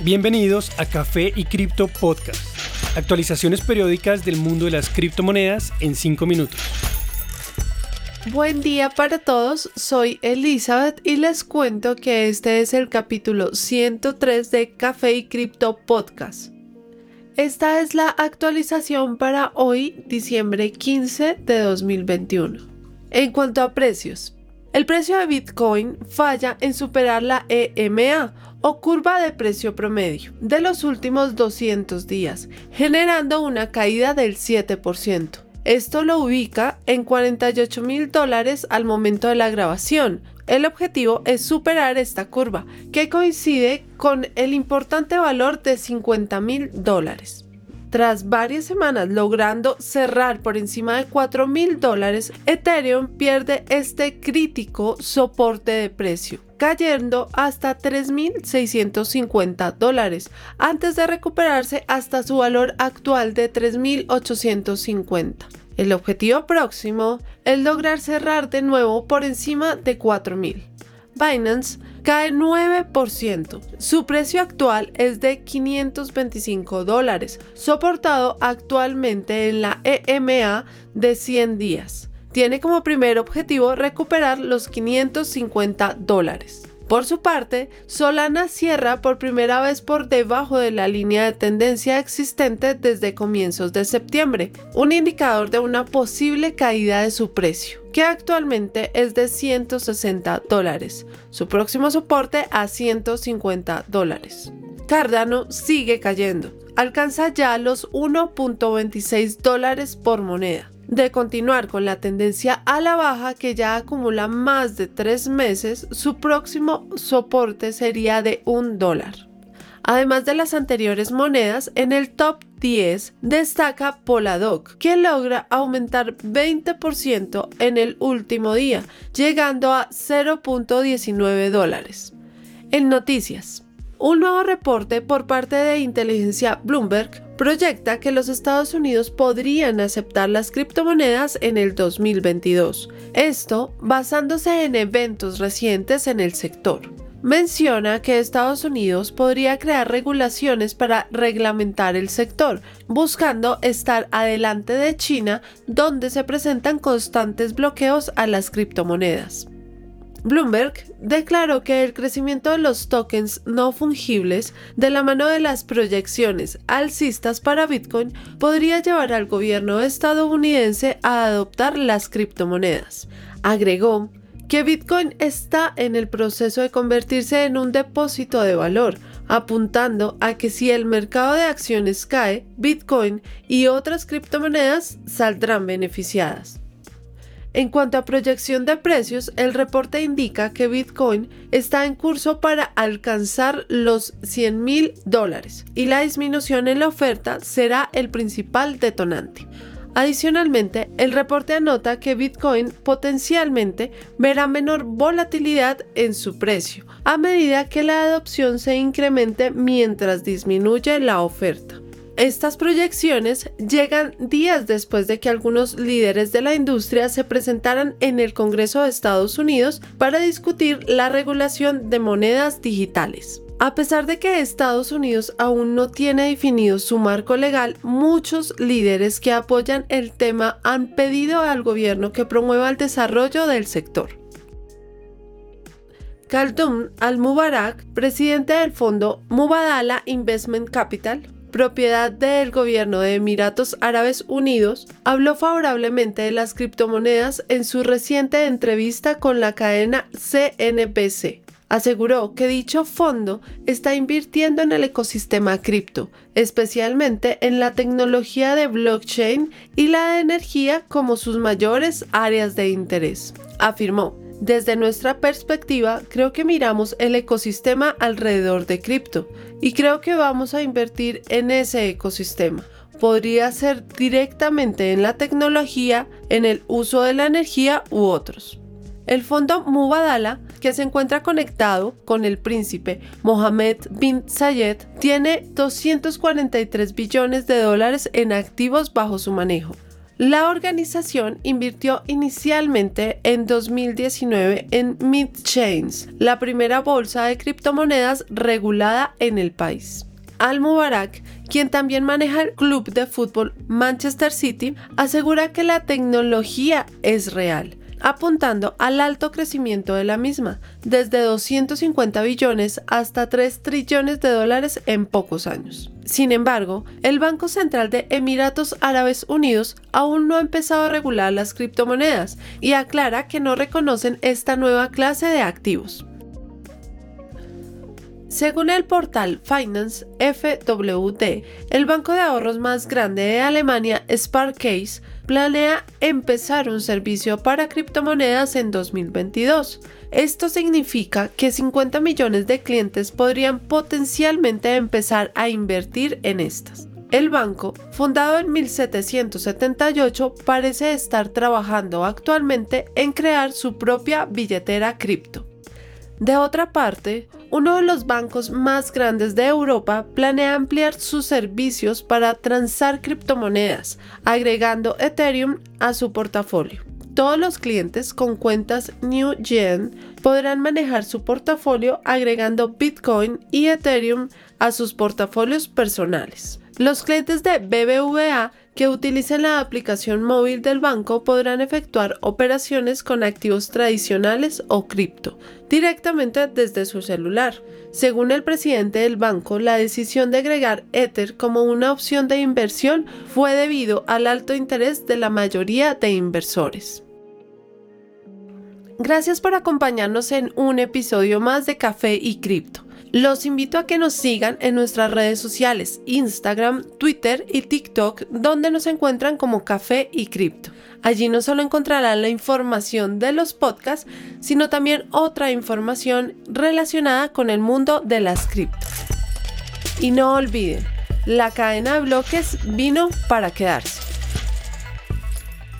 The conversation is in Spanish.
Bienvenidos a Café y Cripto Podcast. Actualizaciones periódicas del mundo de las criptomonedas en 5 minutos. Buen día para todos, soy Elizabeth y les cuento que este es el capítulo 103 de Café y Cripto Podcast. Esta es la actualización para hoy, diciembre 15 de 2021. En cuanto a precios, el precio de Bitcoin falla en superar la EMA o curva de precio promedio de los últimos 200 días, generando una caída del 7%. Esto lo ubica en 48 mil dólares al momento de la grabación. El objetivo es superar esta curva, que coincide con el importante valor de 50 mil dólares. Tras varias semanas logrando cerrar por encima de 4 mil dólares, Ethereum pierde este crítico soporte de precio, cayendo hasta 3.650 dólares, antes de recuperarse hasta su valor actual de 3.850. El objetivo próximo es lograr cerrar de nuevo por encima de 4.000. Binance cae 9%. Su precio actual es de 525 dólares, soportado actualmente en la EMA de 100 días. Tiene como primer objetivo recuperar los 550 dólares. Por su parte, Solana cierra por primera vez por debajo de la línea de tendencia existente desde comienzos de septiembre, un indicador de una posible caída de su precio, que actualmente es de 160 dólares, su próximo soporte a 150 dólares. Cardano sigue cayendo, alcanza ya los 1.26 dólares por moneda de continuar con la tendencia a la baja que ya acumula más de tres meses, su próximo soporte sería de un dólar. Además de las anteriores monedas, en el top 10 destaca Polkadot, que logra aumentar 20% en el último día, llegando a 0.19 dólares. En noticias, un nuevo reporte por parte de inteligencia Bloomberg proyecta que los Estados Unidos podrían aceptar las criptomonedas en el 2022. Esto basándose en eventos recientes en el sector. Menciona que Estados Unidos podría crear regulaciones para reglamentar el sector, buscando estar adelante de China, donde se presentan constantes bloqueos a las criptomonedas. Bloomberg declaró que el crecimiento de los tokens no fungibles de la mano de las proyecciones alcistas para Bitcoin podría llevar al gobierno estadounidense a adoptar las criptomonedas. Agregó que Bitcoin está en el proceso de convertirse en un depósito de valor, apuntando a que si el mercado de acciones cae, Bitcoin y otras criptomonedas saldrán beneficiadas. En cuanto a proyección de precios, el reporte indica que Bitcoin está en curso para alcanzar los 100 mil dólares y la disminución en la oferta será el principal detonante. Adicionalmente, el reporte anota que Bitcoin potencialmente verá menor volatilidad en su precio a medida que la adopción se incremente mientras disminuye la oferta. Estas proyecciones llegan días después de que algunos líderes de la industria se presentaran en el Congreso de Estados Unidos para discutir la regulación de monedas digitales. A pesar de que Estados Unidos aún no tiene definido su marco legal, muchos líderes que apoyan el tema han pedido al gobierno que promueva el desarrollo del sector. Khaldun al-Mubarak, presidente del fondo Mubadala Investment Capital, propiedad del gobierno de Emiratos Árabes Unidos, habló favorablemente de las criptomonedas en su reciente entrevista con la cadena CNBC. Aseguró que dicho fondo está invirtiendo en el ecosistema cripto, especialmente en la tecnología de blockchain y la de energía como sus mayores áreas de interés. Afirmó, desde nuestra perspectiva, creo que miramos el ecosistema alrededor de cripto y creo que vamos a invertir en ese ecosistema. Podría ser directamente en la tecnología, en el uso de la energía u otros. El fondo Mubadala, que se encuentra conectado con el príncipe Mohammed bin Zayed, tiene 243 billones de dólares en activos bajo su manejo La organización invirtió inicialmente en 2019 en MidChains, la primera bolsa de criptomonedas regulada en el país. Al Mubarak, quien también maneja el club de fútbol Manchester City, asegura que la tecnología es real apuntando al alto crecimiento de la misma, desde 250 billones hasta 3 trillones de dólares en pocos años. Sin embargo, el Banco Central de Emiratos Árabes Unidos aún no ha empezado a regular las criptomonedas y aclara que no reconocen esta nueva clase de activos. Según el portal Finance FWD, el banco de ahorros más grande de Alemania, Sparkcase, planea empezar un servicio para criptomonedas en 2022. Esto significa que 50 millones de clientes podrían potencialmente empezar a invertir en estas. El banco, fundado en 1778, parece estar trabajando actualmente en crear su propia billetera cripto. De otra parte, uno de los bancos más grandes de Europa planea ampliar sus servicios para transar criptomonedas, agregando Ethereum a su portafolio. Todos los clientes con cuentas New Gen podrán manejar su portafolio agregando Bitcoin y Ethereum a sus portafolios personales. Los clientes de BBVA que utilicen la aplicación móvil del banco podrán efectuar operaciones con activos tradicionales o cripto directamente desde su celular. Según el presidente del banco, la decisión de agregar Ether como una opción de inversión fue debido al alto interés de la mayoría de inversores. Gracias por acompañarnos en un episodio más de Café y Cripto. Los invito a que nos sigan en nuestras redes sociales, Instagram, Twitter y TikTok, donde nos encuentran como Café y Cripto. Allí no solo encontrarán la información de los podcasts, sino también otra información relacionada con el mundo de las cripto. Y no olviden, la cadena de bloques vino para quedarse.